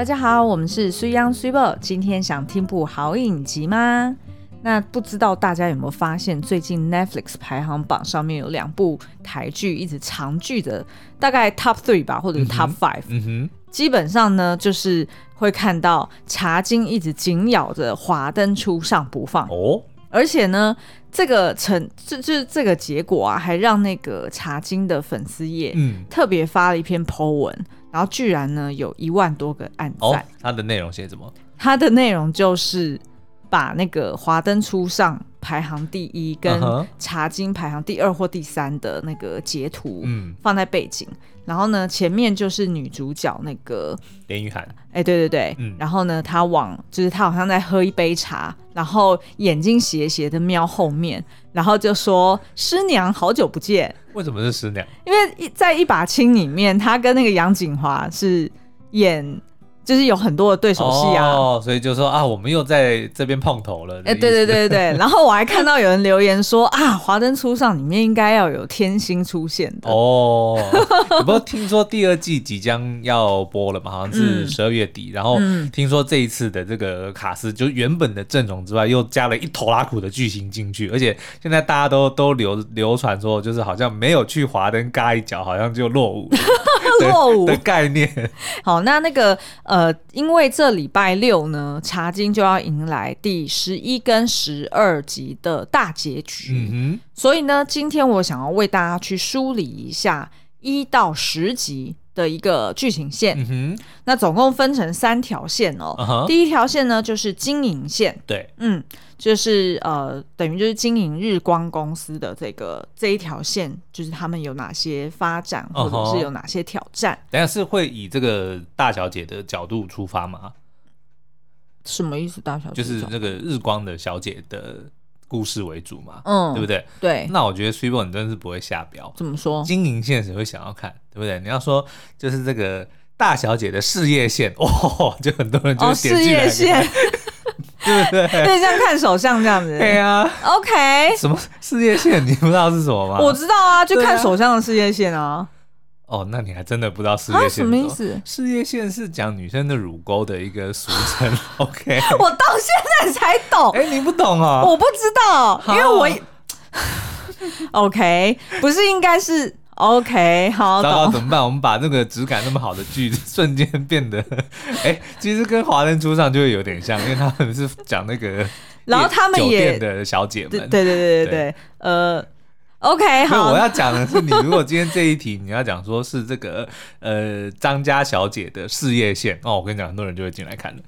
大家好，我们是水 ㄤ 水某，今天想听部好影集吗？那不知道大家有没有发现，最近 Netflix 排行榜上面有两部台剧一直长剧的，大概 Top Three 吧，或者是 Top Five。嗯哼，基本上呢，就是会看到茶金一直紧咬着华灯初上不放哦，而且呢，这个成这这这个结果啊，还让那个茶金的粉丝页嗯特别发了一篇 po 文，然后居然呢有一万多个按赞。哦，它的内容写什么？它的内容就是。把那个华灯初上排行第一跟茶金排行第二或第三的那个截图，放在背景，然后呢，前面就是女主角那个连雨涵，哎，对对对，然后呢，她往就是她好像在喝一杯茶，然后眼睛斜斜的瞄后面，然后就说师娘好久不见。为什么是师娘？因为在一把青里面，她跟那个杨景华是演。就是有很多的对手戏啊，哦，所以就说啊，我们又在这边碰头了。哎，欸、对对对对，然后我还看到有人留言说啊，《华灯初上》里面应该要有天星出现的哦。不过听说第二季即将要播了嘛，好像是十二月底。嗯、然后听说这一次的这个卡斯，就原本的阵容之外，又加了一头拉苦的巨星进去，而且现在大家都都流流传说，就是好像没有去华灯嘎一脚，好像就落伍。落伍的概念。好，那那个呃，因为这礼拜六呢，茶经就要迎来第十一跟十二集的大结局。所以呢，今天我想要为大家去梳理一下一到十集的一个剧情线。嗯哼。那总共分成三条线哦。Uh huh. 第一条线呢，就是经营线。对。嗯。就是呃，等于就是经营日光公司的这个这一条线，就是他们有哪些发展，或者是有哪些挑战？等下是会以这个大小姐的角度出发吗？什么意思？大小姐就是那个日光的小姐的故事为主嘛？嗯，对不对？对。那我觉得 Super 你真的是不会下标。怎么说？经营线谁会想要看？对不对？你要说就是这个大小姐的事业线，哦，就很多人就点进来、哦、事业线。对不对？对，像看手相这样子。对啊。OK。什么事业线？你不知道是什么吗？我知道啊，就看手相的事业线啊。哦，那你还真的不知道事业线什么意思？事业线是讲女生的乳沟的一个俗称。OK。我到现在才懂。哎，你不懂啊？我不知道，因为我。OK，不是应该是。OK，好，糟糕，怎么办？我们把那个质感那么好的剧，瞬间变得，哎、欸，其实跟华灯初上就会有点像，因为他们是讲那个，然后他们也的小姐们，对对对对对，对呃，OK，好，我要讲的是，你如果今天这一题你要讲说是这个呃张家小姐的事业线，哦，我跟你讲，很多人就会进来看的。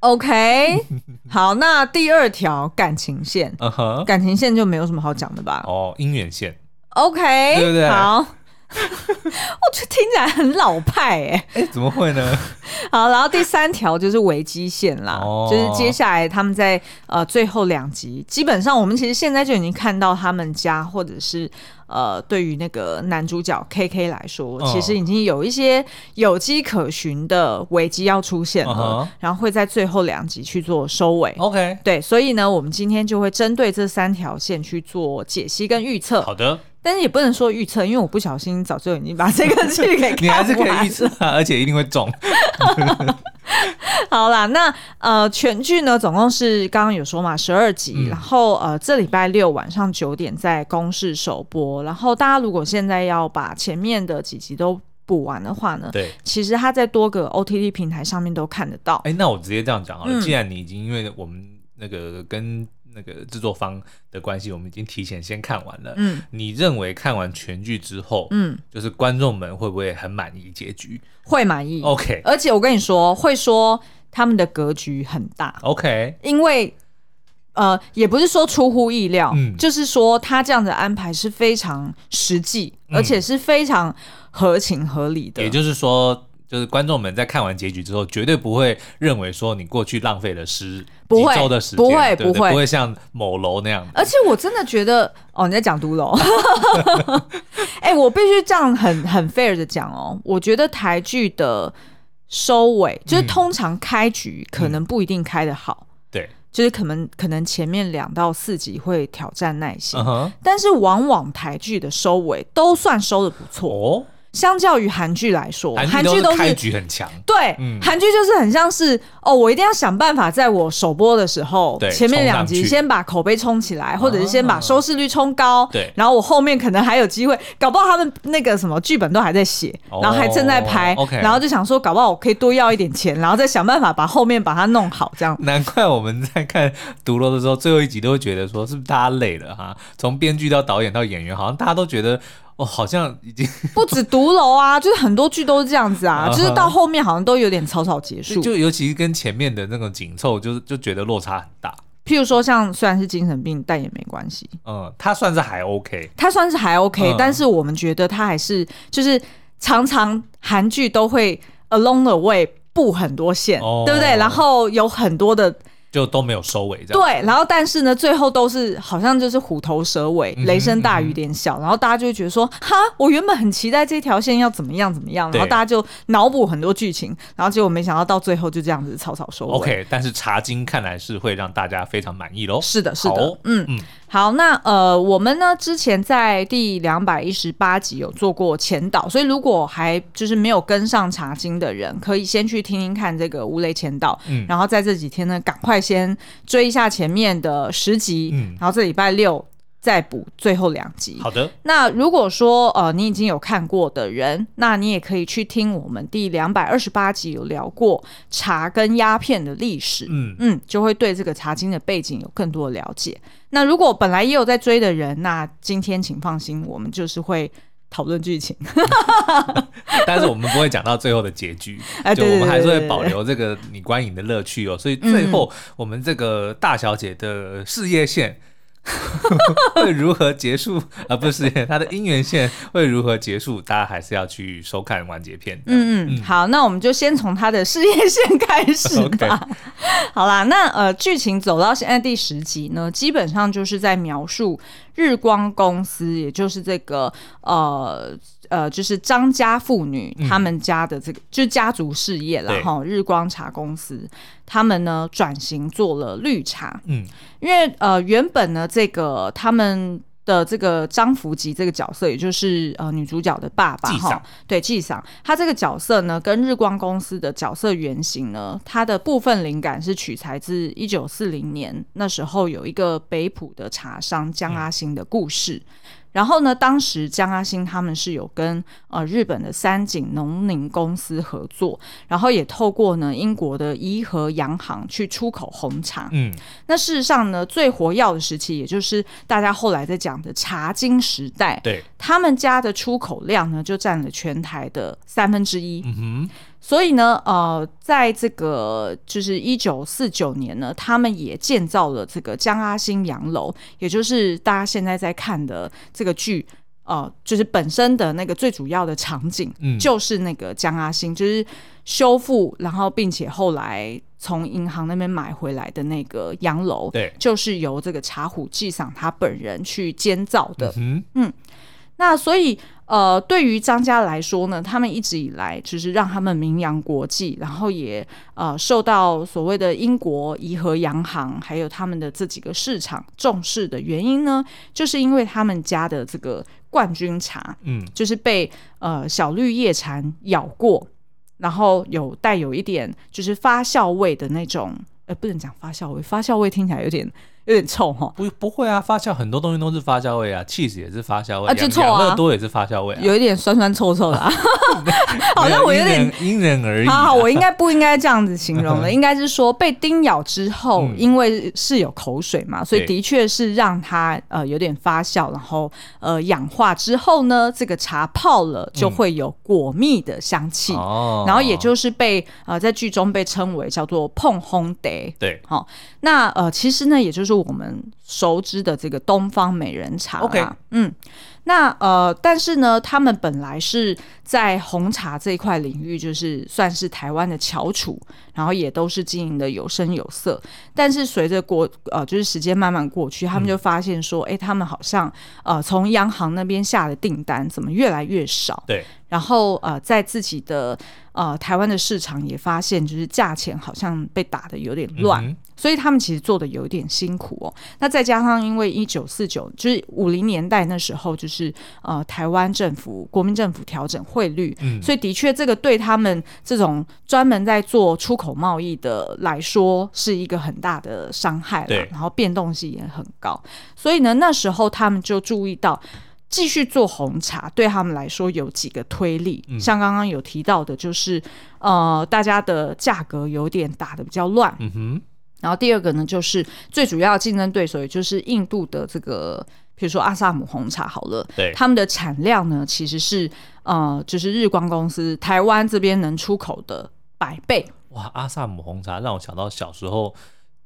OK，好，那第二条感情线，uh，huh、感情线就没有什么好讲的吧？哦，姻缘线。OK，对不对？好，我觉得听起来很老派哎。哎，怎么会呢？好，然后第三条就是危机线啦，哦、就是接下来他们在呃最后两集，基本上我们其实现在就已经看到他们家或者是呃对于那个男主角 KK 来说，其实已经有一些有迹可循的危机要出现了，哦、然后会在最后两集去做收尾。OK，对，所以呢，我们今天就会针对这三条线去做解析跟预测。好的。但是也不能说预测，因为我不小心早就已经把这个剧给看了。你还是可以预测，而且一定会中。好啦，那呃，全剧呢总共是刚刚有说嘛，十二集，嗯、然后呃，这礼拜六晚上九点在公视首播。然后大家如果现在要把前面的几集都补完的话呢，对，其实它在多个 OTT 平台上面都看得到。哎、欸，那我直接这样讲好了，嗯、既然你已经因为我们那个跟。那个制作方的关系，我们已经提前先看完了。嗯，你认为看完全剧之后，嗯，就是观众们会不会很满意结局？会满意。OK，而且我跟你说，会说他们的格局很大。OK，因为呃，也不是说出乎意料，嗯，就是说他这样的安排是非常实际，而且是非常合情合理的。也就是说。就是观众们在看完结局之后，绝对不会认为说你过去浪费了十几周的时间，不会，对不对？不会，不会像某楼那样。而且我真的觉得，哦，你在讲独楼，哎、欸，我必须这样很很 fair 的讲哦，我觉得台剧的收尾，就是通常开局可能不一定开得好，嗯、对，就是可能可能前面两到四集会挑战耐心，uh 但是往往台剧的收尾都算收的不错哦。相较于韩剧来说，韩剧都是开局很强。对，韩剧、嗯、就是很像是哦，我一定要想办法在我首播的时候，前面两集先把口碑冲起来，或者是先把收视率冲高。对、啊，然后我后面可能还有机会，搞不好他们那个什么剧本都还在写，哦、然后还正在拍。然后就想说，搞不好我可以多要一点钱，然后再想办法把后面把它弄好。这样，难怪我们在看《毒楼》的时候，最后一集都会觉得说，是不是大家累了哈？从编剧到导演到演员，好像大家都觉得。哦，好像已经不止 独楼啊，就是很多剧都是这样子啊，就是到后面好像都有点草草结束，就尤其是跟前面的那种紧凑，就是就觉得落差很大。譬如说，像虽然是精神病，但也没关系。嗯，他算是还 OK，他算是还 OK，嗯，但是我们觉得他还是就是常常韩剧都会 along the way 布很多线，哦，对不对？然后有很多的。就都没有收尾，这样对，然后但是呢，最后都是好像就是虎头蛇尾，雷声大雨点小，然后大家就会觉得说，哈，我原本很期待这条线要怎么样怎么样，然后大家就脑补很多剧情，然后结果没想到到最后就这样子草草收尾。OK，但是茶经看来是会让大家非常满意喽。是的，是的，嗯嗯。好，那呃，我们呢之前在第两百一十八集有做过前导，所以如果还就是没有跟上查经的人，可以先去听听看这个吴雷前导，嗯，然后在这几天呢，赶快先追一下前面的十集，嗯，然后这礼拜六。再补最后两集。好的。那如果说呃你已经有看过的人，那你也可以去听我们第两百二十八集有聊过茶跟鸦片的历史，嗯嗯，就会对这个茶经的背景有更多的了解。那如果本来也有在追的人，那今天请放心，我们就是会讨论剧情，但是我们不会讲到最后的结局，就我们还是会保留这个你观影的乐趣哦。所以最后我们这个大小姐的事业线。会如何结束 啊？不是他的姻缘线会如何结束？大家还是要去收看完结篇。嗯嗯，好，那我们就先从他的事业线开始吧。好啦，那呃，剧情走到现在第十集呢，基本上就是在描述日光公司，也就是这个呃。呃，就是张家妇女他们家的这个，嗯、就是家族事业了哈。日光茶公司，他们呢转型做了绿茶。嗯，因为呃，原本呢，这个他们的这个张福吉这个角色，也就是呃女主角的爸爸哈，对，纪赏，他这个角色呢，跟日光公司的角色原型呢，他的部分灵感是取材自一九四零年那时候有一个北埔的茶商江阿兴的故事。嗯然后呢，当时江阿兴他们是有跟呃日本的三井农林公司合作，然后也透过呢英国的怡和洋行去出口红茶。嗯，那事实上呢，最活跃的时期，也就是大家后来在讲的茶金时代，对，他们家的出口量呢就占了全台的三分之一。嗯哼。所以呢，呃，在这个就是一九四九年呢，他们也建造了这个江阿新洋楼，也就是大家现在在看的这个剧，呃，就是本身的那个最主要的场景，嗯，就是那个江阿新，就是修复，然后并且后来从银行那边买回来的那个洋楼，对，就是由这个茶壶纪赏他本人去建造的，嗯，嗯，那所以。呃，对于张家来说呢，他们一直以来就是让他们名扬国际，然后也呃受到所谓的英国怡和洋行还有他们的这几个市场重视的原因呢，就是因为他们家的这个冠军茶，嗯，就是被呃小绿叶蝉咬过，然后有带有一点就是发酵味的那种，呃，不能讲发酵味，发酵味听起来有点。有点臭哈，不不会啊，发酵很多东西都是发酵味啊，cheese 也是发酵味啊，就臭啊，乐多也是发酵味啊，有一点酸酸臭臭的啊，好像我有点因人而异。好好，我应该不应该这样子形容的，应该是说被叮咬之后，因为是有口水嘛，所以的确是让它呃有点发酵，然后呃氧化之后呢，这个茶泡了就会有果蜜的香气，然后也就是被呃在剧中被称为叫做碰烘得，对，好，那呃其实呢，也就是。我们熟知的这个东方美人茶，OK，嗯，那呃，但是呢，他们本来是在红茶这一块领域，就是算是台湾的翘楚，然后也都是经营的有声有色。但是随着过呃，就是时间慢慢过去，他们就发现说，哎、嗯，他们好像呃，从央行那边下的订单怎么越来越少？对。然后呃，在自己的呃台湾的市场也发现，就是价钱好像被打的有点乱，嗯、所以他们其实做的有点辛苦哦。那再加上因为一九四九就是五零年代那时候，就是呃台湾政府国民政府调整汇率，嗯、所以的确这个对他们这种专门在做出口贸易的来说是一个很大的伤害了。然后变动性也很高，所以呢那时候他们就注意到。继续做红茶对他们来说有几个推力，嗯、像刚刚有提到的，就是呃，大家的价格有点打的比较乱。嗯哼。然后第二个呢，就是最主要竞争对手，也就是印度的这个，比如说阿萨姆红茶，好了，对，他们的产量呢，其实是呃，就是日光公司台湾这边能出口的百倍。哇，阿萨姆红茶让我想到小时候。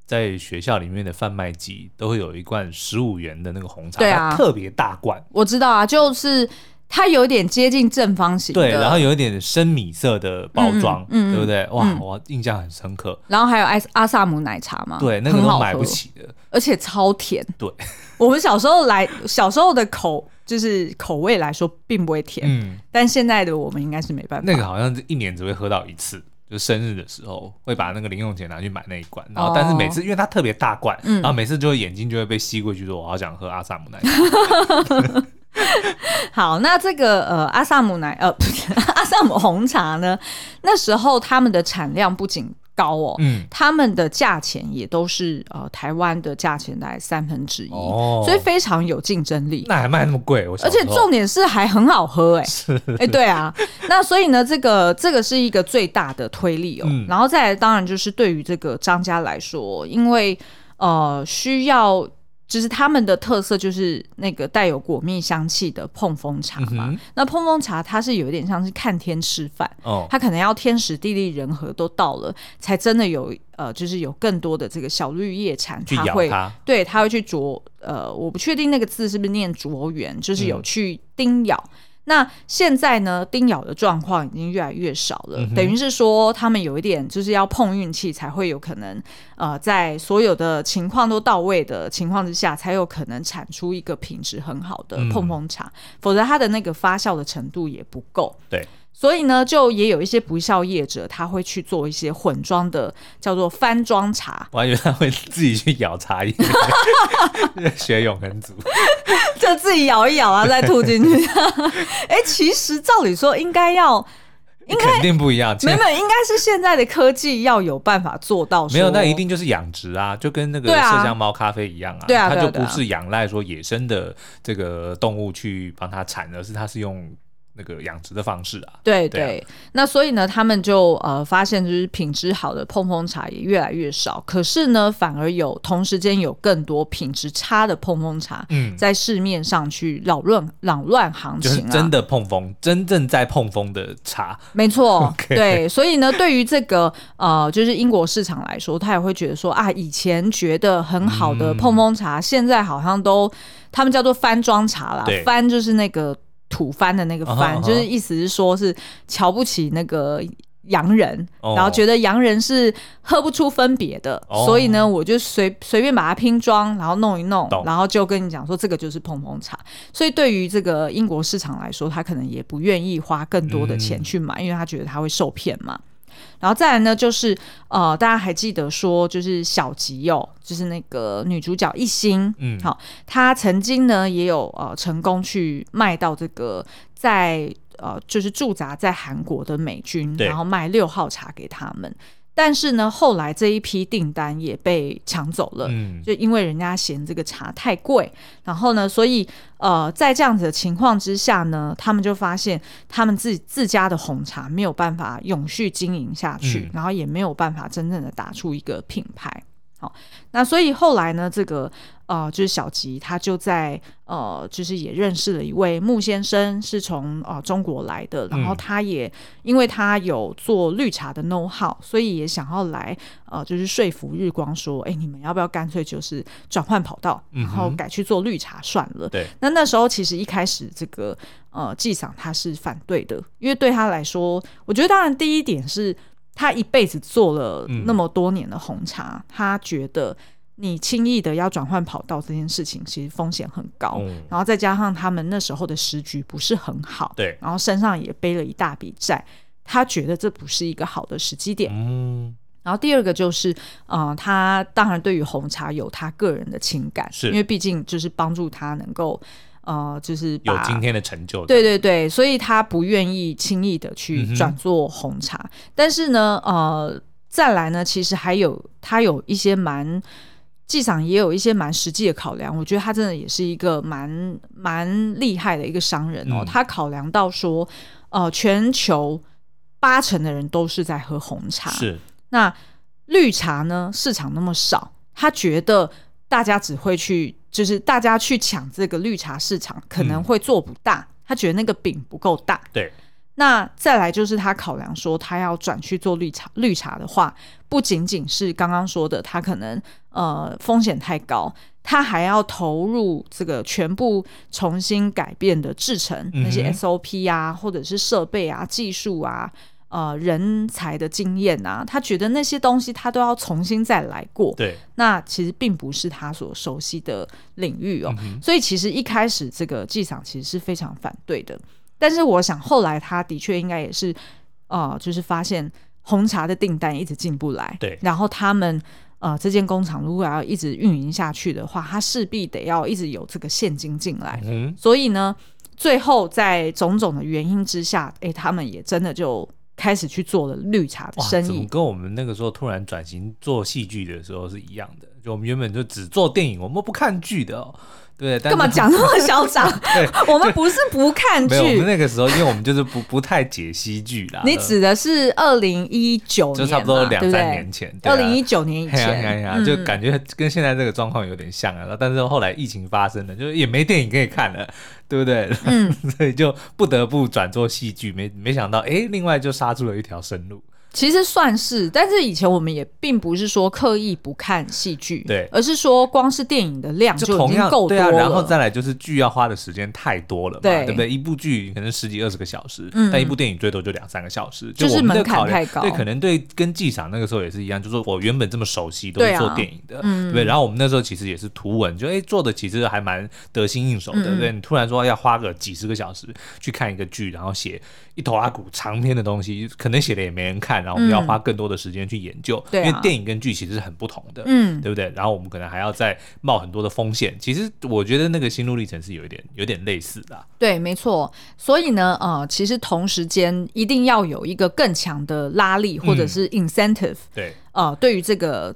在学校里面的贩卖机都会有一罐十五元的那个红茶，对啊，特别大罐。我知道啊，就是它有点接近正方形，对，然后有一点深米色的包装，嗯，对不对？哇，我印象很深刻。然后还有阿阿萨姆奶茶嘛，对，那个都买不起的，而且超甜。对，我们小时候来，小时候的口就是口味来说并不会甜，嗯，但现在的我们应该是没办法。那个好像是一年只会喝到一次。就生日的时候会把那个零用钱拿去买那一罐，然后但是每次因为它特别大罐，然后每次就会眼睛就会被吸过去，说我好想喝阿萨姆奶茶。好，那这个呃阿萨姆奶呃不是阿萨姆红茶呢，那时候他们的产量不仅高哦，嗯，他们的价钱也都是呃台湾的价钱来三分之一，哦，所以非常有竞争力。那还卖那么贵，我而且重点是还很好喝，哎，是，哎，对啊，那所以呢，这个这个是一个最大的推力哦，嗯，然后再来，当然就是对于这个张家来说，因为呃需要。就是他们的特色就是那个带有果蜜香气的碰风茶嘛。嗯、那碰风茶它是有一点像是看天吃饭，哦，它可能要天时地利人和都到了，才真的有呃，就是有更多的这个小绿叶蝉，它会它对它会去啄呃，我不确定那个字是不是念啄圆，就是有去叮咬。嗯那现在呢，叮咬的状况已经越来越少了，嗯、等于是说他们有一点就是要碰运气才会有可能，呃，在所有的情况都到位的情况之下，才有可能产出一个品质很好的碰碰茶，嗯、否则它的那个发酵的程度也不够。对。所以呢，就也有一些不肖业者，他会去做一些混装的，叫做翻装茶。我还以为他会自己去咬茶叶，学永恒族，就自己咬一咬啊，再吐进去。哎、欸，其实照理说应该要，应该肯定不一样。没有，应该是现在的科技要有办法做到。没有，那一定就是养殖啊，就跟那个麝香猫咖啡一样啊。对啊，它就不是仰赖说野生的这个动物去帮它产，而是它是用。那个养殖的方式啊，对对，对。啊、那所以呢，他们就呃发现，就是品质好的碰风茶也越来越少，可是呢，反而有同时间有更多品质差的碰风茶，嗯，在市面上去扰乱扰乱行情、啊，就是真的碰风，真正在碰风的茶，没错，对，所以呢，对于这个呃，就是英国市场来说，他也会觉得说啊，以前觉得很好的碰风茶，嗯、现在好像都他们叫做翻装茶啦，翻就是那个。土蕃的那个翻，uh huh, uh huh. 就是意思是说，是瞧不起那个洋人，oh. 然后觉得洋人是喝不出分别的，oh. 所以呢，我就随随便把它拼装，然后弄一弄，oh. 然后就跟你讲说，这个就是碰碰茶。所以对于这个英国市场来说，他可能也不愿意花更多的钱去买，嗯、因为他觉得他会受骗嘛。然后再来呢，就是呃，大家还记得说，就是小吉哦，就是那个女主角一心，嗯，好，她曾经呢也有呃成功去卖到这个在呃就是驻扎在韩国的美军，然后卖六号茶给他们。但是呢，后来这一批订单也被抢走了，嗯，就因为人家嫌这个茶太贵，然后呢，所以呃，在这样子的情况之下呢，他们就发现他们自己自家的红茶没有办法永续经营下去，嗯，然后也没有办法真正的打出一个品牌。好，那所以后来呢，这个呃，就是小吉他就在呃，就是也认识了一位穆先生，是从呃中国来的，然后他也、嗯、因为他有做绿茶的 know how，所以也想要来呃，就是说服日光说，哎，你们要不要干脆就是转换跑道，然后改去做绿茶算了。对、那那时候其实一开始这个呃纪桑他是反对的，因为对他来说，我觉得当然第一点是。他一辈子做了那么多年的红茶，嗯、他觉得你轻易的要转换跑道这件事情，其实风险很高。嗯、然后再加上他们那时候的时局不是很好，对，然后身上也背了一大笔债，他觉得这不是一个好的时机点。嗯。然后第二个就是，呃，他当然对于红茶有他个人的情感，是因为毕竟就是帮助他能够，呃，就是有今天的成就。对对对，所以他不愿意轻易的去转做红茶。嗯、但是呢，呃，再来呢，其实还有他有一些蛮，纪桑也有一些蛮实际的考量。我觉得他真的也是一个蛮蛮厉害的一个商人哦。嗯、他考量到说，呃，全球八成的人都是在喝红茶。是。那绿茶呢？市场那么少，他觉得大家只会去，就是大家去抢这个绿茶市场，可能会做不大。嗯、他觉得那个饼不够大。对。那再来就是他考量说，他要转去做绿茶，绿茶的话，不仅仅是刚刚说的，他可能呃风险太高，他还要投入这个全部重新改变的制程，嗯、那些 SOP 啊，或者是设备啊、技术啊。呃，人才的经验啊，他觉得那些东西他都要重新再来过。对，那其实并不是他所熟悉的领域哦。嗯、所以其实一开始这个纪桑其实是非常反对的。但是我想后来他的确应该也是，呃，就是发现红茶的订单一直进不来。对，然后他们呃这间工厂如果要一直运营下去的话，他势必得要一直有这个现金进来。嗯，所以呢，最后在种种的原因之下，哎，他们也真的就。开始去做了绿茶的生意，怎么跟我们那个时候突然转型做戏剧的时候是一样的？就我们原本就只做电影，我们不看剧的哦。对，干嘛讲那么嚣张？我们不是不看剧，我们那个时候，因为我们就是不不太解析剧啦。你指的是二零一九年，就差不多两三年前，二零一九年以前，就感觉跟现在这个状况有点像啊。但是后来疫情发生了，就也没电影可以看了，对不对？嗯，所以就不得不转做戏剧。没没想到，哎，另外就杀出了一条生路。其实算是，但是以前我们也并不是说刻意不看戏剧，对，而是说光是电影的量就已经够多了。对啊，然后再来就是剧要花的时间太多了嘛，对，对不对？一部剧可能十几二十个小时，嗯、但一部电影最多就两三个小时，就，就是门槛太高。对，可能对跟剧场那个时候也是一样，就是说我原本这么熟悉都是做电影的，对，啊嗯、对不对？然后我们那时候其实也是图文，就哎做的其实还蛮得心应手的，嗯、对不对？你突然说要花个几十个小时去看一个剧，然后写一头阿骨长篇的东西，可能写的也没人看，然后我们要花更多的时间去研究，因为电影跟剧其实是很不同的，嗯，对不对？然后我们可能还要再冒很多的风险。其实我觉得那个心路历程是有一点有点类似的、啊。对，没错。所以呢，呃，其实同时间一定要有一个更强的拉力或者是 incentive，、嗯、对，呃，对于这个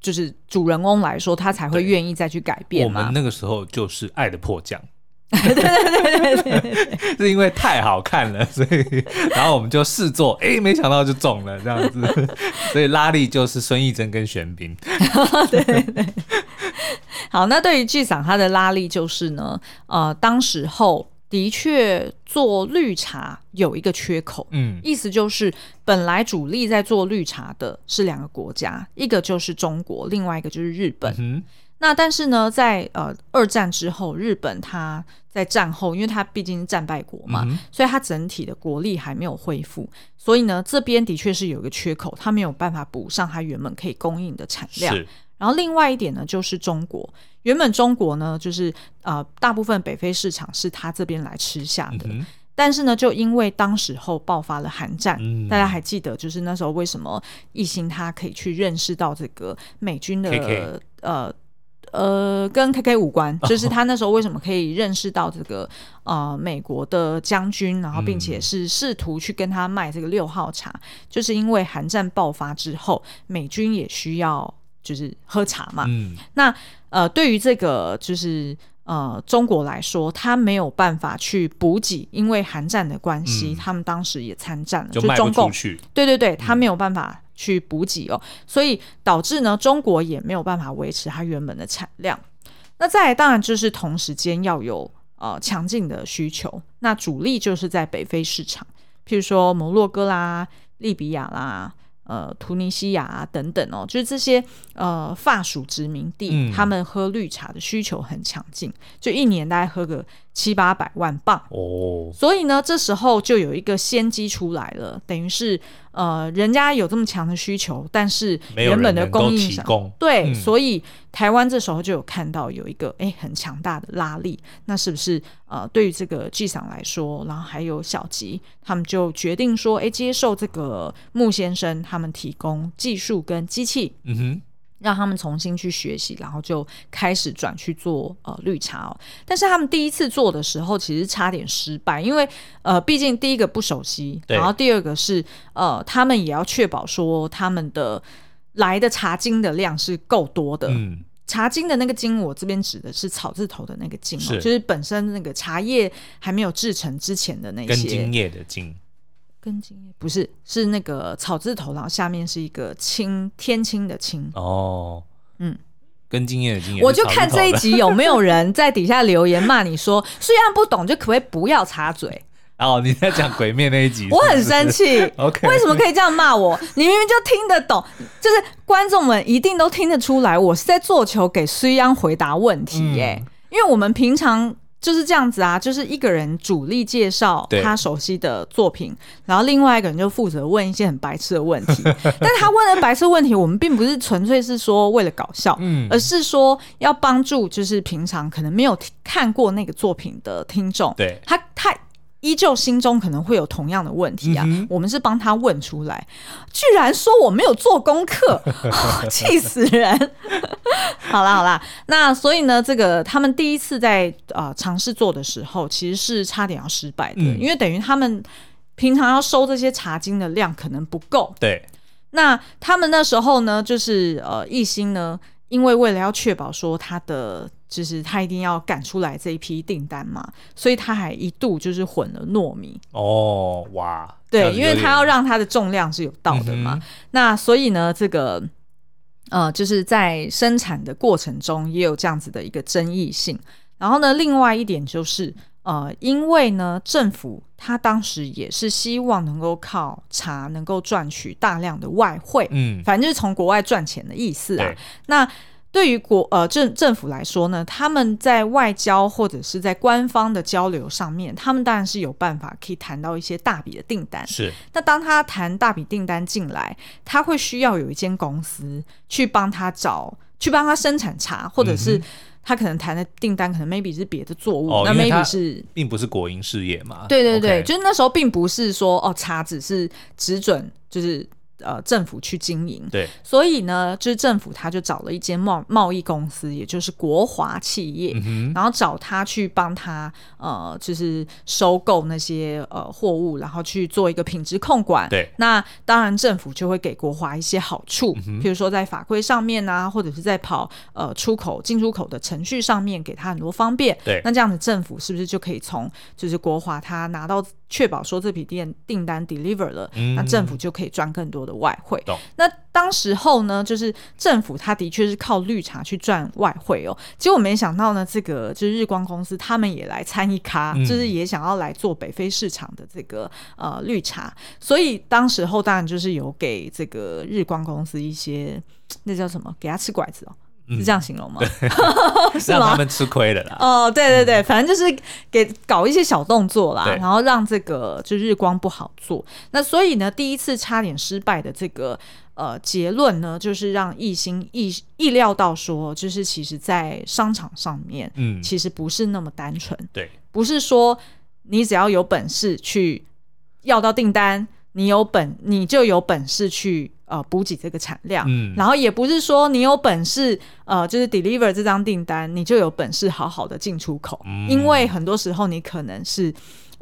就是主人翁来说，他才会愿意再去改变。我们那个时候就是《爱的迫降》。对对对对对，是因为太好看了，所以然后我们就试做，哎，没想到就中了这样子，所以拉力就是孙艺珍跟玄彬。对 对对，好，那对于剧场，它的拉力就是呢，呃，当时候的确做绿茶有一个缺口，嗯，意思就是本来主力在做绿茶的是两个国家，一个就是中国，另外一个就是日本。嗯那但是呢，在呃二战之后，日本它在战后，因为它毕竟是战败国嘛，嗯、所以它整体的国力还没有恢复，所以呢，这边的确是有一个缺口，它没有办法补上它原本可以供应的产量。然后另外一点呢，就是中国，原本中国呢，就是呃大部分北非市场是它这边来吃下的，嗯、但是呢，就因为当时候爆发了韩战，嗯、大家还记得，就是那时候为什么义兴他可以去认识到这个美军的呃。呃，跟 KK 无关，就是他那时候为什么可以认识到这个呃美国的将军，然后并且是试图去跟他卖这个六号茶，嗯、就是因为韩战爆发之后，美军也需要就是喝茶嘛。嗯，那呃，对于这个就是呃中国来说，他没有办法去补给，因为韩战的关系，嗯、他们当时也参战了，就中共，对对对，他没有办法。去补给哦，所以导致呢，中国也没有办法维持它原本的产量。那再来当然就是同时间要有呃强劲的需求，那主力就是在北非市场，譬如说摩洛哥啦、利比亚啦、呃突尼西亚啊等等哦，就是这些呃法属殖民地，嗯、他们喝绿茶的需求很强劲，就一年大概喝个七八百万镑。哦，所以呢，这时候就有一个先机出来了，等于是呃，人家有这么强的需求，但是原本的供应商对，嗯、所以台湾这时候就有看到有一个哎很强大的拉力，那是不是呃，对于这个 G 桑来说，然后还有小吉，他们就决定说，哎，接受这个木先生他们提供技术跟机器，嗯哼。让他们重新去学习，然后就开始转去做呃绿茶哦。但是他们第一次做的时候，其实差点失败，因为呃，毕竟第一个不熟悉，然后第二个是呃，他们也要确保说他们的来的茶精的量是够多的。嗯，茶精的那个精，我这边指的是草字头的那个精哦，是就是本身那个茶叶还没有制成之前的那些根茎叶的茎。根茎叶不是，是那个草字头，然后下面是一个青天青的青哦，嗯，根茎叶的茎。我就看这一集有没有人在底下留言骂你说，虽然不懂，就可不可以不要插嘴？哦，你在讲鬼灭那一集是是，我很生气。OK，为什么可以这样骂我？你明明就听得懂，就是观众们一定都听得出来，我是在做球给虽央回答问题耶，嗯、因为我们平常。就是这样子啊，就是一个人主力介绍他熟悉的作品，然后另外一个人就负责问一些很白痴的问题。但他问的白痴问题，我们并不是纯粹是说为了搞笑，嗯，而是说要帮助，就是平常可能没有看过那个作品的听众，对，他他。依旧心中可能会有同样的问题啊，嗯、我们是帮他问出来，居然说我没有做功课，气死人！好啦好啦，那所以呢，这个他们第一次在呃尝试做的时候，其实是差点要失败的，嗯、因为等于他们平常要收这些茶金的量可能不够。对，那他们那时候呢，就是呃一心呢，因为为了要确保说他的。就是他一定要赶出来这一批订单嘛，所以他还一度就是混了糯米哦，哇，对，因为他要让它的重量是有到的嘛。嗯、那所以呢，这个呃，就是在生产的过程中也有这样子的一个争议性。然后呢，另外一点就是呃，因为呢，政府他当时也是希望能够靠茶能够赚取大量的外汇，嗯，反正就是从国外赚钱的意思啊。那对于国呃政政府来说呢，他们在外交或者是在官方的交流上面，他们当然是有办法可以谈到一些大笔的订单。是，那当他谈大笔订单进来，他会需要有一间公司去帮他找，去帮他生产茶，或者是他可能谈的订单可能 maybe 是别的作物，哦、那 maybe 是并不是国营事业嘛？对对对就是那时候并不是说哦茶只是只准就是。呃，政府去经营，对，所以呢，就是政府他就找了一间贸贸易公司，也就是国华企业，嗯、然后找他去帮他呃，就是收购那些呃货物，然后去做一个品质控管。对，那当然政府就会给国华一些好处，嗯、比如说在法规上面啊，或者是在跑呃出口进出口的程序上面，给他很多方便。对，那这样子政府是不是就可以从就是国华他拿到确保说这笔订订单 deliver 了，嗯、那政府就可以赚更多的外汇。懂那当时候呢，就是政府他的确是靠绿茶去赚外汇哦。结果没想到呢，这个就是日光公司他们也来参一咖，嗯、就是也想要来做北非市场的这个呃绿茶。所以当时候当然就是有给这个日光公司一些那叫什么，给他吃拐子哦。是这样形容吗？嗯、是吗？让他们吃亏了啦。哦，对对对，反正就是给搞一些小动作啦，然后让这个就日光不好做。那所以呢，第一次差点失败的这个呃结论呢，就是让艺兴意意料到说，就是其实在商场上面，嗯，其实不是那么单纯。对，不是说你只要有本事去要到订单，你有本你就有本事去。呃，补给这个产量，嗯，然后也不是说你有本事，呃，就是 deliver 这张订单，你就有本事好好的进出口，嗯，因为很多时候你可能是，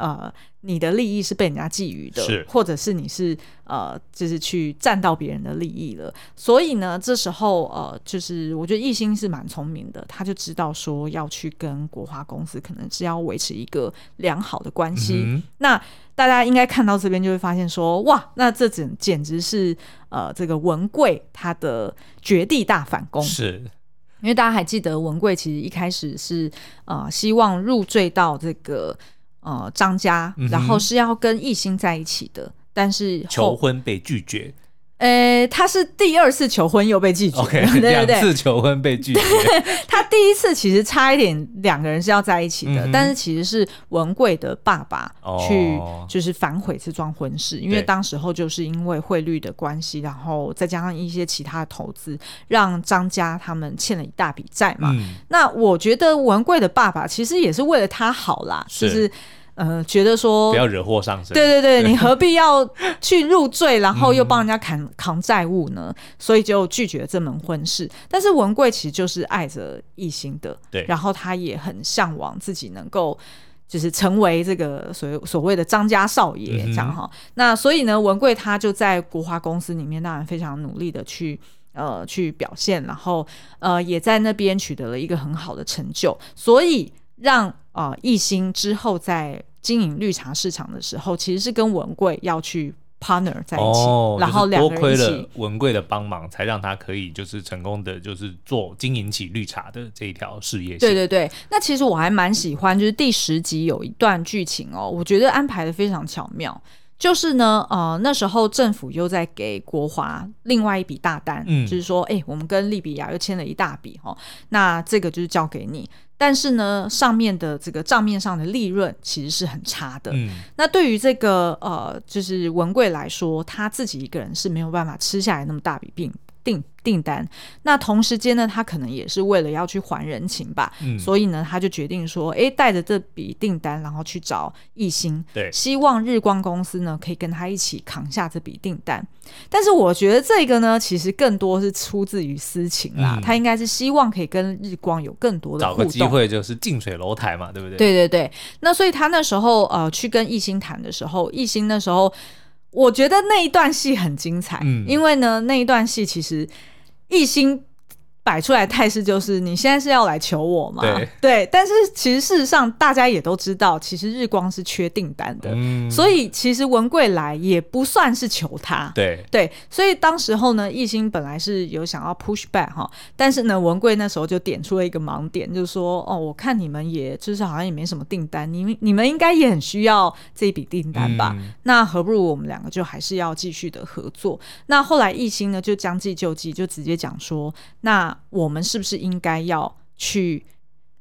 呃。你的利益是被人家觊觎的，是或者是你是呃，就是去占到别人的利益了。所以呢，这时候呃，就是我觉得艺兴是蛮聪明的，他就知道说要去跟国华公司可能是要维持一个良好的关系。嗯、那大家应该看到这边就会发现说，哇，那这简简直是呃，这个文贵他的绝地大反攻。是，因为大家还记得文贵其实一开始是呃，希望入赘到这个。呃，张家，然后是要跟艺兴在一起的，嗯、但是求婚被拒绝。呃，他是第二次求婚又被拒绝，OK，两次求婚被拒绝。他第一次其实差一点两个人是要在一起的，嗯、但是其实是文贵的爸爸去就是反悔这桩婚事，哦、因为当时候就是因为汇率的关系，然后再加上一些其他的投资，让张家他们欠了一大笔债嘛。嗯、那我觉得文贵的爸爸其实也是为了他好啦，是就是。呃，觉得说不要惹祸上身，对对对，你何必要去入赘，然后又帮人家扛扛债务呢？嗯、所以就拒绝了这门婚事。但是文贵其实就是爱着奕欣的，对，然后他也很向往自己能够就是成为这个所谓所谓的张家少爷这样哈。嗯、那所以呢，文贵他就在国华公司里面，当然非常努力的去呃去表现，然后呃也在那边取得了一个很好的成就，所以让。啊，奕欣、呃、之后在经营绿茶市场的时候，其实是跟文贵要去 partner 在一起，哦、然后两个人一起。多亏了文贵的帮忙，才让他可以就是成功的，就是做经营起绿茶的这一条事业线。对对对，那其实我还蛮喜欢，就是第十集有一段剧情哦，我觉得安排的非常巧妙。就是呢，呃，那时候政府又在给国华另外一笔大单，嗯、就是说，哎、欸，我们跟利比亚又签了一大笔哦，那这个就是交给你。但是呢，上面的这个账面上的利润其实是很差的。嗯，那对于这个呃，就是文贵来说，他自己一个人是没有办法吃下来那么大笔病定订单，那同时间呢，他可能也是为了要去还人情吧，嗯，所以呢，他就决定说，哎，带着这笔订单，然后去找艺兴，对，希望日光公司呢可以跟他一起扛下这笔订单。但是我觉得这个呢，其实更多是出自于私情啦，嗯、他应该是希望可以跟日光有更多的互动，找个机会就是近水楼台嘛，对不对？对对对。那所以他那时候呃去跟艺兴谈的时候，艺兴那时候我觉得那一段戏很精彩，嗯，因为呢那一段戏其实。一心。摆出来态势就是你现在是要来求我吗？对，对，但是其实事实上大家也都知道，其实日光是缺订单的，嗯、所以其实文贵来也不算是求他。对对，所以当时候呢，艺兴本来是有想要 push back 哈，但是呢，文贵那时候就点出了一个盲点，就是说哦，我看你们也就是好像也没什么订单，你们你们应该也很需要这一笔订单吧？嗯、那何不如我们两个就还是要继续的合作？那后来艺兴呢就将计就计，就直接讲说那。我们是不是应该要去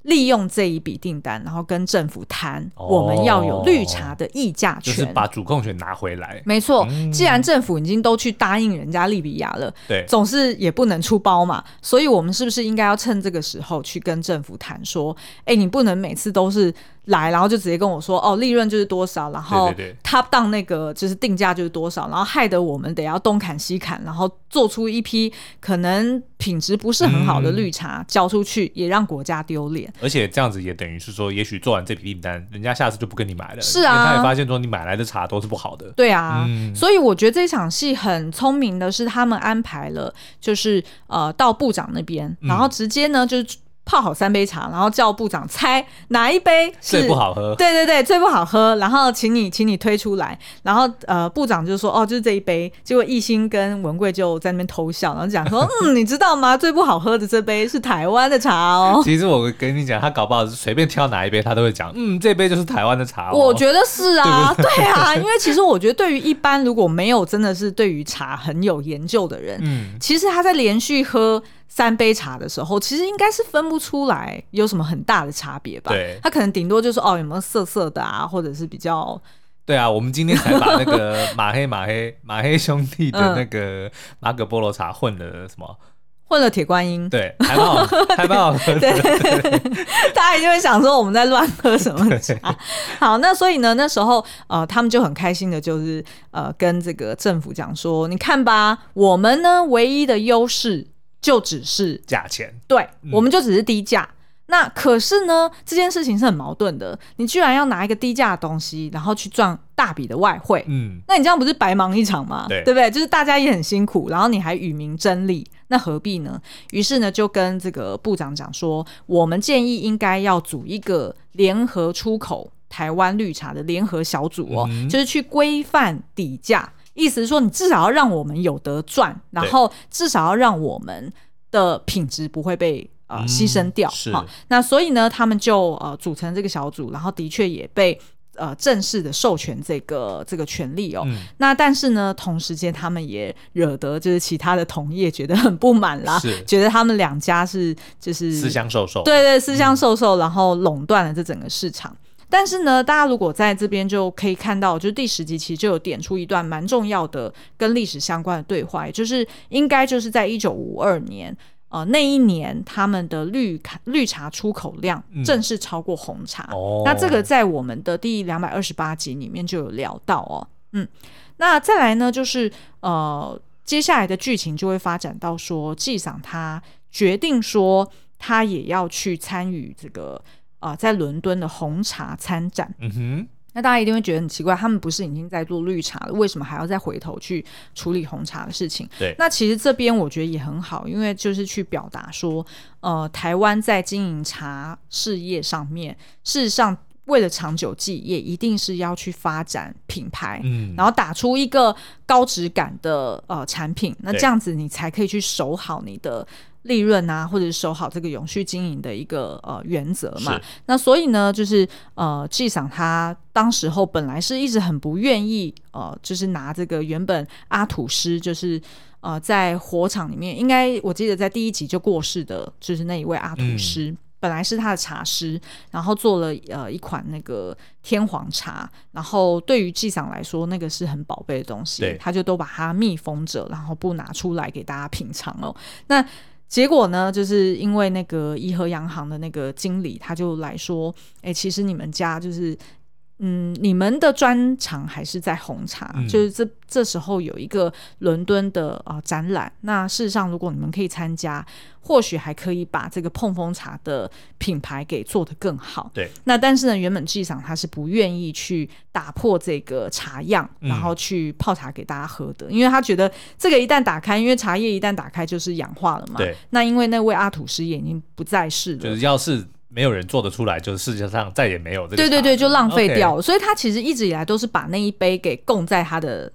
利用这一笔订单，然后跟政府谈，我们要有绿茶的议价权，就是把主控权拿回来。没错，既然政府已经都去答应人家利比亚了，对，总是也不能出包嘛，所以我们是不是应该要趁这个时候去跟政府谈，说，哎，你不能每次都是。来，然后就直接跟我说，哦，利润就是多少，然后 top down 那个就是定价就是多少，然后害得我们得要东砍西砍，然后做出一批可能品质不是很好的绿茶、嗯、交出去，也让国家丢脸。而且这样子也等于是说，也许做完这笔订单，人家下次就不跟你买了。是啊，他也发现说你买来的茶都是不好的。对啊，嗯、所以我觉得这场戏很聪明的是，他们安排了，就是呃到部长那边，然后直接呢就是。泡好三杯茶，然后叫部长猜哪一杯是最不好喝。对对对，最不好喝。然后请你，请你推出来。然后呃，部长就说：“哦，就是这一杯。”结果艺兴跟文贵就在那边偷笑，然后讲说：“ 嗯，你知道吗？最不好喝的这杯是台湾的茶哦。”其实我跟你讲，他搞不好是随便挑哪一杯，他都会讲：“ 嗯，这杯就是台湾的茶哦。”我觉得是啊，对，对啊，因为其实我觉得，对于一般如果没有真的是对于茶很有研究的人，嗯，其实他在连续喝。三杯茶的时候，其实应该是分不出来有什么很大的差别吧？对，他可能顶多就是哦，有没有涩涩的啊，或者是比较……对啊，我们今天才把那个 马黑马黑马黑兄弟的那个马可波罗茶混了什么？嗯、混了铁观音，对，还蛮好，还蛮好喝的。对，大家一定会想说我们在乱喝什么茶？好，那所以呢，那时候呃，他们就很开心的，就是呃，跟这个政府讲说，你看吧，我们呢唯一的优势。就只是价钱，对，嗯、我们就只是低价。那可是呢，这件事情是很矛盾的。你居然要拿一个低价的东西，然后去赚大笔的外汇，嗯，那你这样不是白忙一场吗？对，对不对？就是大家也很辛苦，然后你还与民争利，那何必呢？于是呢，就跟这个部长讲说，我们建议应该要组一个联合出口台湾绿茶的联合小组哦，嗯、就是去规范底价。意思是说，你至少要让我们有得赚，然后至少要让我们的品质不会被呃牺牲掉。好、嗯，那所以呢，他们就呃组成这个小组，然后的确也被呃正式的授权这个这个权利哦。嗯、那但是呢，同时间他们也惹得就是其他的同业觉得很不满啦，是觉得他们两家是就是私相授受，对对，私相授受，嗯、然后垄断了这整个市场。但是呢，大家如果在这边就可以看到，就是第十集其实就有点出一段蛮重要的跟历史相关的对话，也就是应该就是在一九五二年，呃，那一年他们的绿卡绿茶出口量正式超过红茶。嗯哦、那这个在我们的第两百二十八集里面就有聊到哦。嗯，那再来呢，就是呃，接下来的剧情就会发展到说，纪桑他决定说他也要去参与这个。啊、呃，在伦敦的红茶参展，嗯哼，那大家一定会觉得很奇怪，他们不是已经在做绿茶了，为什么还要再回头去处理红茶的事情？对，那其实这边我觉得也很好，因为就是去表达说，呃，台湾在经营茶事业上面，事实上为了长久计，也，一定是要去发展品牌，嗯，然后打出一个高质感的呃产品，那这样子你才可以去守好你的。利润啊，或者是守好这个永续经营的一个呃原则嘛。那所以呢，就是呃，纪赏他当时候本来是一直很不愿意呃，就是拿这个原本阿土师就是呃在火场里面，应该我记得在第一集就过世的，就是那一位阿土师，嗯、本来是他的茶师，然后做了呃一款那个天皇茶，然后对于纪赏来说，那个是很宝贝的东西，对他就都把它密封着，然后不拿出来给大家品尝哦。那结果呢，就是因为那个怡和洋行的那个经理，他就来说，哎，其实你们家就是。嗯，你们的专长还是在红茶，嗯、就是这这时候有一个伦敦的啊、呃、展览。那事实上，如果你们可以参加，或许还可以把这个碰风茶的品牌给做得更好。对。那但是呢，原本纪桑他是不愿意去打破这个茶样，然后去泡茶给大家喝的，嗯、因为他觉得这个一旦打开，因为茶叶一旦打开就是氧化了嘛。对。那因为那位阿土师也已经不在世了，就是要是。没有人做得出来，就是世界上再也没有这个。对对对，就浪费掉了。所以他其实一直以来都是把那一杯给供在他的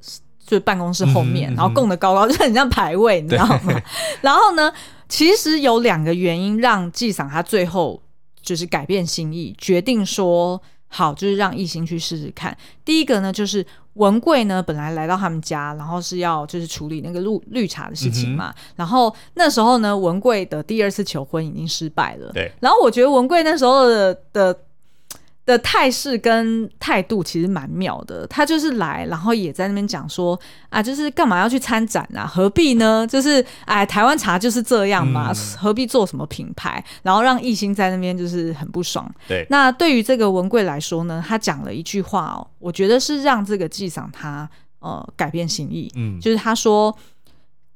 就办公室后面，嗯、然后供的高高，就很像排位，你知道吗？然后呢，其实有两个原因让纪赏他最后就是改变心意，决定说。好，就是让艺兴去试试看。第一个呢，就是文贵呢本来来到他们家，然后是要就是处理那个绿绿茶的事情嘛。嗯、然后那时候呢，文贵的第二次求婚已经失败了。对。然后我觉得文贵那时候的的。的态势跟态度其实蛮妙的，他就是来，然后也在那边讲说啊，就是干嘛要去参展啊？何必呢？就是哎，台湾茶就是这样嘛，嗯、何必做什么品牌？然后让艺兴在那边就是很不爽。对，那对于这个文贵来说呢，他讲了一句话哦，我觉得是让这个纪赏他呃改变心意。嗯，就是他说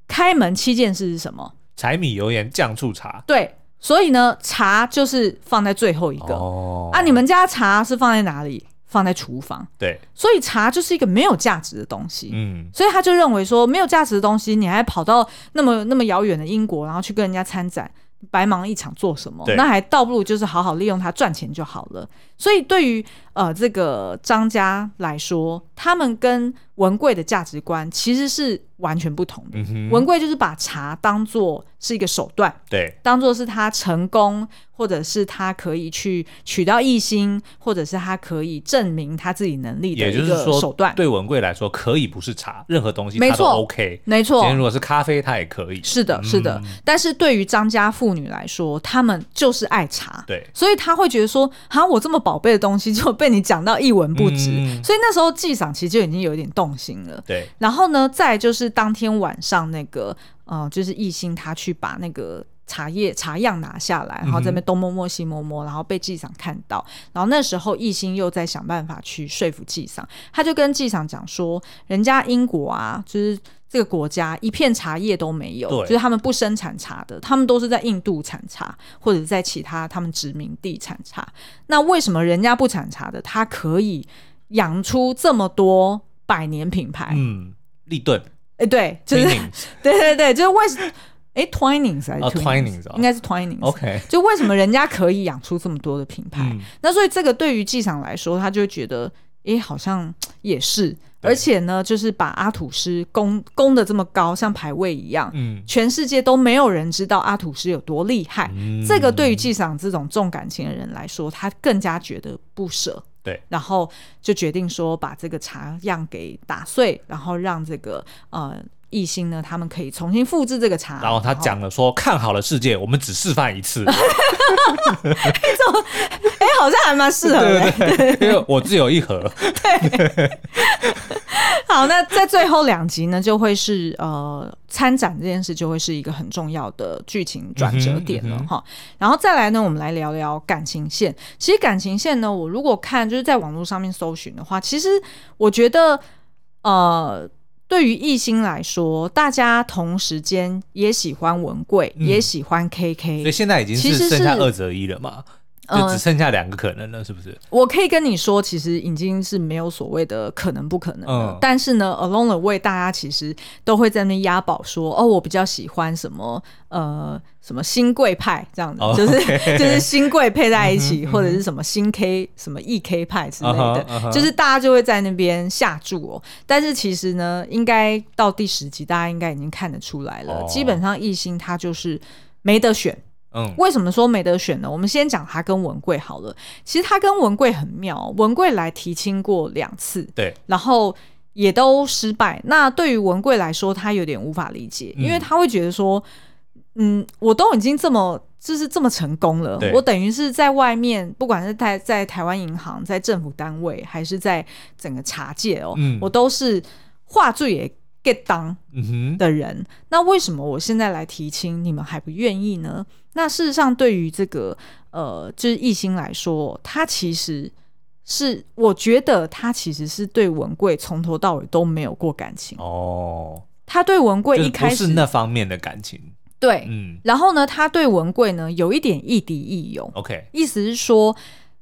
开门七件事是什么？柴米油盐酱醋茶。对。所以呢，茶就是放在最后一个。哦。啊，你们家茶是放在哪里？放在厨房。对。所以茶就是一个没有价值的东西。嗯。所以他就认为说，没有价值的东西，你还跑到那么那么遥远的英国，然后去跟人家参展，白忙一场做什么？那还倒不如就是好好利用它赚钱就好了。所以对于呃这个张家来说，他们跟文贵的价值观其实是完全不同的。文贵就是把茶当做是一个手段，对，当做是他成功，或者是他可以去取到异心，或者是他可以证明他自己能力的一个手段。对文贵来说，可以不是茶，任何东西他都 OK，没错。今天如果是咖啡，他也可以。是的，是的。嗯、但是对于张家妇女来说，他们就是爱茶，对，所以他会觉得说，哈，我这么宝贝的东西就被你讲到一文不值，嗯、所以那时候纪赏其实就已经有一点动心了。对，然后呢，再就是当天晚上那个。呃，就是艺兴他去把那个茶叶茶样拿下来，然后在那边东摸摸西摸摸，然后被纪赏看到，然后那时候艺兴又在想办法去说服纪赏，他就跟纪赏讲说，人家英国啊，就是这个国家一片茶叶都没有，就是他们不生产茶的，他们都是在印度产茶，或者在其他他们殖民地产茶。那为什么人家不产茶的，他可以养出这么多百年品牌？嗯，立顿。哎，对，就是 对对对，就是为什么？哎，Twinings 还是 Twinings？应该是 Twinings。OK，就为什么人家可以养出这么多的品牌？那所以这个对于纪桑来说，他就会觉得，哎，好像也是。而且呢，就是把阿土师供供的这么高，像排位一样，嗯，全世界都没有人知道阿土师有多厉害。这个对于纪桑这种重感情的人来说，他更加觉得不舍。对，然后就决定说把这个茶样给打碎，然后让这个呃。艺兴呢，他们可以重新复制这个茶。然后他讲了说：“看好了世界，我们只示范一次。”哎，好像还蛮适合的。对，对，对，因为我只有一盒。对。好，那在最后两集呢，就会是呃参展这件事，就会是一个很重要的剧情转折点了哈、嗯嗯。然后再来呢，我们来聊聊感情线。其实感情线呢，我如果看就是在网络上面搜寻的话，其实我觉得呃。对于艺兴来说，大家同时间也喜欢文贵，嗯，也喜欢 KK，所以现在已经是剩下二择一了嘛。就只剩下两个可能了，是不是？我可以跟你说，其实已经是没有所谓的可能不可能了。嗯、但是呢，Along the way，大家其实都会在那押宝说，哦，我比较喜欢什么呃什么新贵派这样子，哦、就是、就是新贵配在一起，嗯、或者是什么新 K 什么 EK 派之类的、就是大家就会在那边下注哦。但是其实呢，应该到第十集，大家应该已经看得出来了，哦、基本上艺兴他就是没得选。嗯，为什么说没得选呢？我们先讲他跟文贵好了。其实他跟文贵很妙，文贵来提亲过两次，对，然后也都失败。那对于文贵来说，他有点无法理解，因为他会觉得说，嗯，我都已经这么就是这么成功了，我等于是在外面，不管是在在台湾银行、在政府单位，还是在整个茶界哦，嗯、我都是话最也。Get 当的人、嗯，那为什么我现在来提亲，你们还不愿意呢？那事实上，对于这个呃，就是艺兴来说，他其实是，我觉得他其实是对文贵从头到尾都没有过感情哦。他对文贵一开始、就是、是那方面的感情，对，嗯。然后呢，他对文贵呢有一点亦敌亦友。OK，意思是说，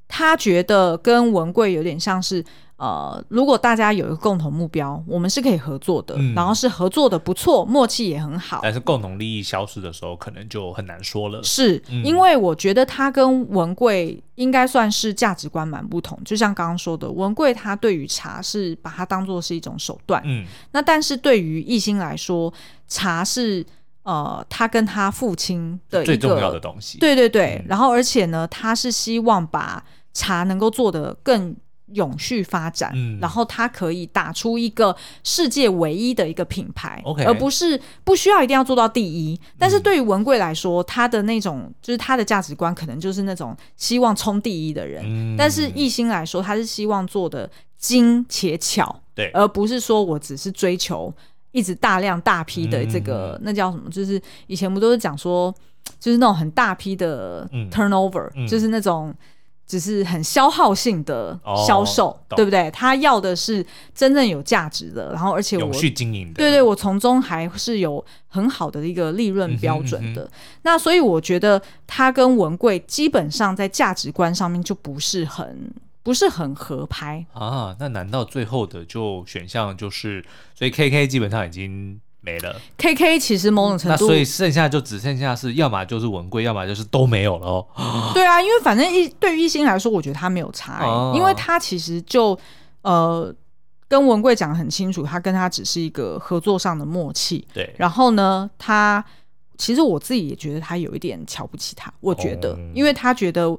他觉得跟文贵有点像是。呃，如果大家有一个共同目标，我们是可以合作的，嗯、然后是合作的不错，默契也很好。但是共同利益消失的时候，可能就很难说了。是、嗯、因为我觉得他跟文贵应该算是价值观蛮不同。就像刚刚说的，文贵他对于茶是把它当做是一种手段，嗯，那但是对于艺兴来说，茶是呃他跟他父亲的一个最重要的东西。对对对、嗯，然后而且呢，他是希望把茶能够做得更。永续发展、嗯，然后它可以打出一个世界唯一的一个品牌，okay, 而不是不需要一定要做到第一。但是对于文贵来说，他的那种就是他的价值观，可能就是那种希望冲第一的人。嗯、但是艺兴来说，他是希望做的精且巧，对，而不是说我只是追求一直大量大批的这个、嗯、那叫什么？就是以前不都是讲说，就是那种很大批的 turnover，、嗯、就是那种。只是很消耗性的销售，哦，对不对？他要的是真正有价值的，然后而且我永续经营的，对对，我从中还是有很好的一个利润标准的，嗯嗯。那所以我觉得他跟文贵基本上在价值观上面就不是很不是很合拍啊。那难道最后的就选项就是，所以 KK 基本上已经。没了，KK 其实某种程度，那所以剩下就只剩下是要么就是文贵，要么就是都没有了哦。对啊，因为反正一对于一心来说，我觉得他没有差、欸哦，因为他其实就呃跟文贵讲得很清楚，他跟他只是一个合作上的默契。对，然后呢，他其实我自己也觉得他有一点瞧不起他，我觉得，哦、因为他觉得，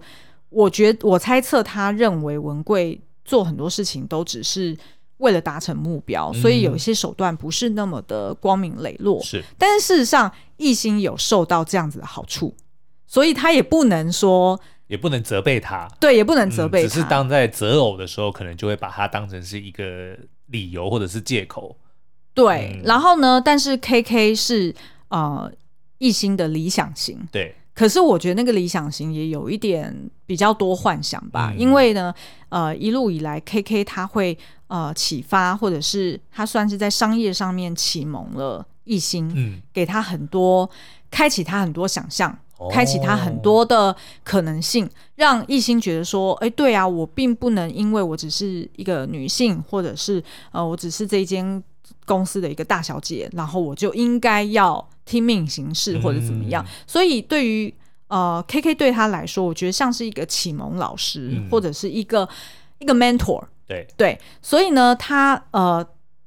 我觉得我猜测他认为文贵做很多事情都只是。为了达成目标，所以有一些手段不是那么的光明磊落。是，但是事实上，艺兴有受到这样子的好处，所以他也不能说，也不能责备他。对，也不能责备他。只是当在择偶的时候，可能就会把他当成是一个理由或者是借口。对，嗯、然后呢？但是 KK 是呃一心的理想型。对。可是我觉得那个理想型也有一点比较多幻想吧，嗯、因为呢，呃，一路以来，KK 他会呃启发，或者是他算是在商业上面启蒙了艺兴，嗯，给他很多，开启他很多想象，哦，开启他很多的可能性，让艺兴觉得说，哎，对啊，我并不能因为我只是一个女性，或者是呃，我只是这间公司的一个大小姐，然后我就应该要。听命行事或者怎么样，嗯、所以对于呃 KK 对他来说，我觉得像是一个启蒙老师、嗯、或者是一个一个 mentor。对对，所以呢，他呃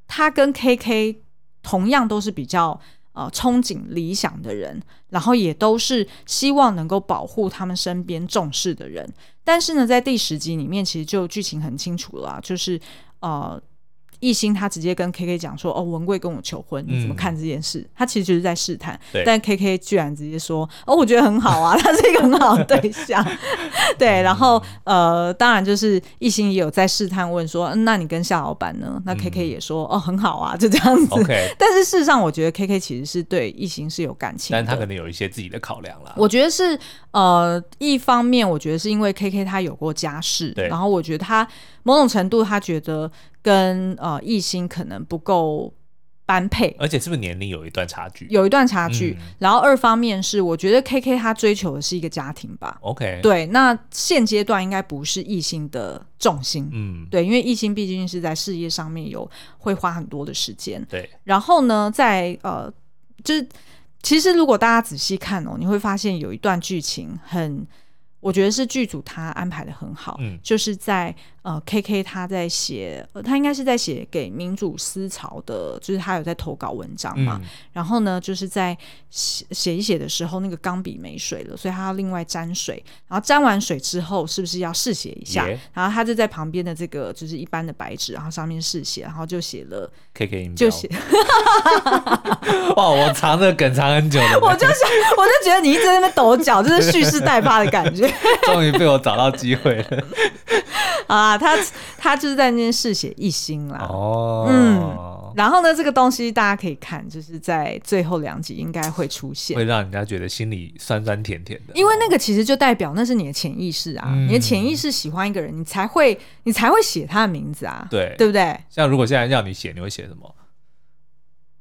他跟 KK 同样都是比较呃憧憬理想的人，然后也都是希望能够保护他们身边重视的人。但是呢，在第十集里面，其实就剧情很清楚了，就是呃。一心他直接跟 K K 讲说：“哦，文贵跟我求婚，你怎么看这件事？”嗯、他其实就是在试探，但 K K 居然直接说：“哦，我觉得很好啊，他是一个很好的对象。”对，然后呃，当然就是一心也有在试探问说：“嗯，那你跟夏老板呢？”那 K K 也说：“嗯、哦，很好啊，就这样子。Okay ” 但是事实上，我觉得 K K 其实是对一心是有感情，但他可能有一些自己的考量啦。我觉得是呃，一方面我觉得是因为 K K 他有过家室，然后我觉得他某种程度他觉得。跟呃艺兴可能不够般配，而且是不是年龄有一段差距？有一段差距。嗯、然后二方面是，我觉得 K K 他追求的是一个家庭吧。OK，对，那现阶段应该不是艺兴的重心。嗯，对，因为艺兴毕竟是在事业上面有会花很多的时间。对，然后呢，在呃，就是其实如果大家仔细看哦，你会发现有一段剧情很。我觉得是剧组他安排的很好，嗯，就是在呃，K K 他在写，呃，他应该是在写给民主思潮的，就是他有在投稿文章嘛，嗯、然后呢，就是在写写一写的时候，那个钢笔没水了，所以他要另外沾水，然后沾完水之后，是不是要试写一下然后他就在旁边的这个就是一般的白纸，然后上面试写，然后就写了 K K 音就写，哇，我藏这个梗藏很久了，我就想，我就觉得你一直在那边抖脚，就是蓄势待发的感觉。终于被我找到机会了。啊！他他就是在那边试写一心啦。哦，嗯，然后呢，这个东西大家可以看，就是在最后两集应该会出现，会让人家觉得心里酸酸甜甜的。因为那个其实就代表那是你的潜意识啊，嗯、你的潜意识喜欢一个人，你才会你才会写他的名字啊，对对不对？像如果现在让你写，你会写什么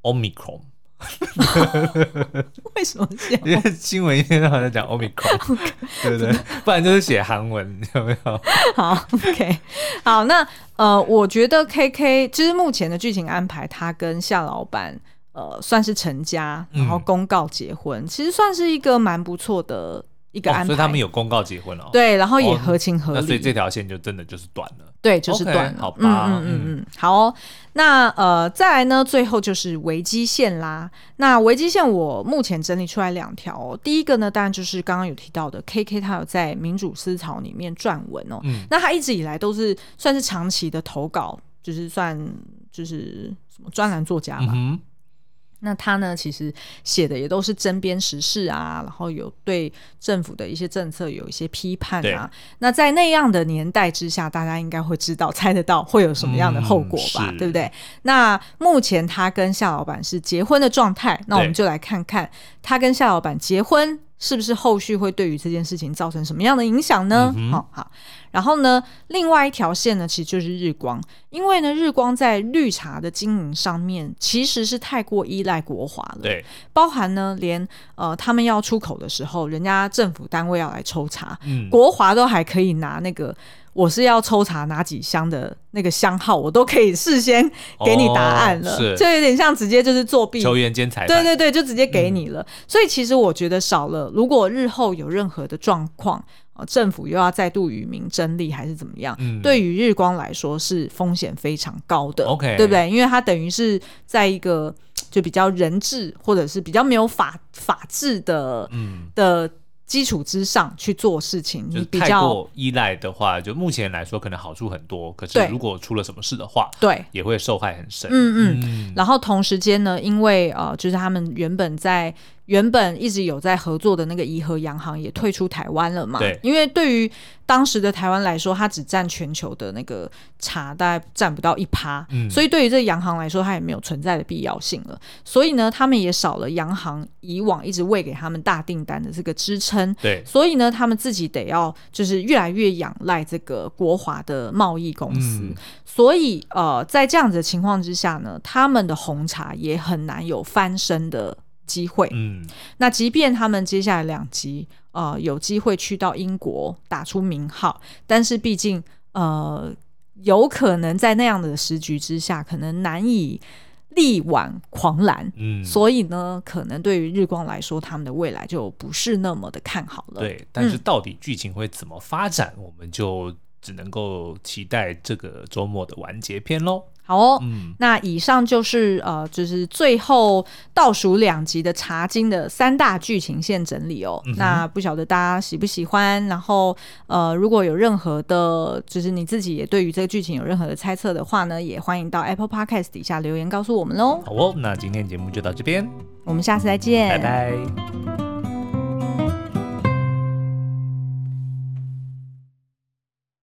？Omicron。为什么写？因为新闻一天到晚在讲 Omicron，对不对？不然就是写韩文，有没有？好，OK，好，那呃，我觉得 KK 就是目前的剧情安排，他跟夏老板呃算是成家，然后公告结婚，嗯、其实算是一个蛮不错的。一个安排，哦，所以他们有公告结婚了，哦，对，然后也合情合理，哦，所以这条线就真的就是短了，对，就是短了，好吧，嗯嗯嗯，好，哦，那呃，再来呢，最后就是维基线啦。那维基线我目前整理出来两条，哦，第一个呢，当然就是刚刚有提到的，KK 他有在民主思潮里面撰文哦，嗯，那他一直以来都是算是长期的投稿，就是算就是什么专栏作家吧。嗯那他呢，其实写的也都是针砭时事啊，然后有对政府的一些政策有一些批判啊。那在那样的年代之下，大家应该会知道、猜得到会有什么样的后果吧？嗯、对不对？那目前他跟夏老板是结婚的状态，那我们就来看看他跟夏老板结婚。是不是后续会对于这件事情造成什么样的影响呢？好、好，然后呢，另外一条线呢，其实就是日光，因为呢，日光在绿茶的经营上面其实是太过依赖国华了，对，包含呢，连呃他们要出口的时候，人家政府单位要来抽查，嗯、国华都还可以拿那个。我是要抽查哪几箱的那个箱号，我都可以事先给你答案了，哦、就有点像直接就是作弊，球员兼裁判，对对对，就直接给你了。嗯、所以其实我觉得少了，如果日后有任何的状况，政府又要再度与民争利还是怎么样，嗯、对于日光来说是风险非常高的，OK，对不对？因为它等于是在一个就比较人治或者是比较没有法法治的，嗯。的。基础之上去做事情，你比较过依赖的话，就目前来说可能好处很多，可是如果出了什么事的话，对，也会受害很深。嗯嗯，嗯然后同时间呢，因为呃，就是他们原本在。原本一直有在合作的那个怡和洋行也退出台湾了嘛？对，因为对于当时的台湾来说，它只占全球的那个茶大概占不到一趴，嗯，所以对于这个洋行来说，它也没有存在的必要性了。所以呢，他们也少了洋行以往一直喂给他们大订单的这个支撑，对，所以呢，他们自己得要就是越来越仰赖这个国华的贸易公司。嗯，所以呃，在这样子的情况之下呢，他们的红茶也很难有翻身的机会，嗯，那即便他们接下来两集，呃，有机会去到英国打出名号，但是毕竟，呃，有可能在那样的时局之下，可能难以力挽狂澜，嗯，所以呢，可能对于日光来说，他们的未来就不是那么的看好了。对，但是到底剧情会怎么发展，嗯，我们就只能够期待这个周末的完结篇喽。好哦，嗯，那以上就是呃，就是最后倒数两集的茶金的三大剧情线整理哦。嗯、那不晓得大家喜不喜欢？然后呃，如果有任何的，就是你自己也对于这个剧情有任何的猜测的话呢，也欢迎到 Apple Podcast 底下留言告诉我们喽。好哦，那今天节目就到这边，我们下次再见，拜拜。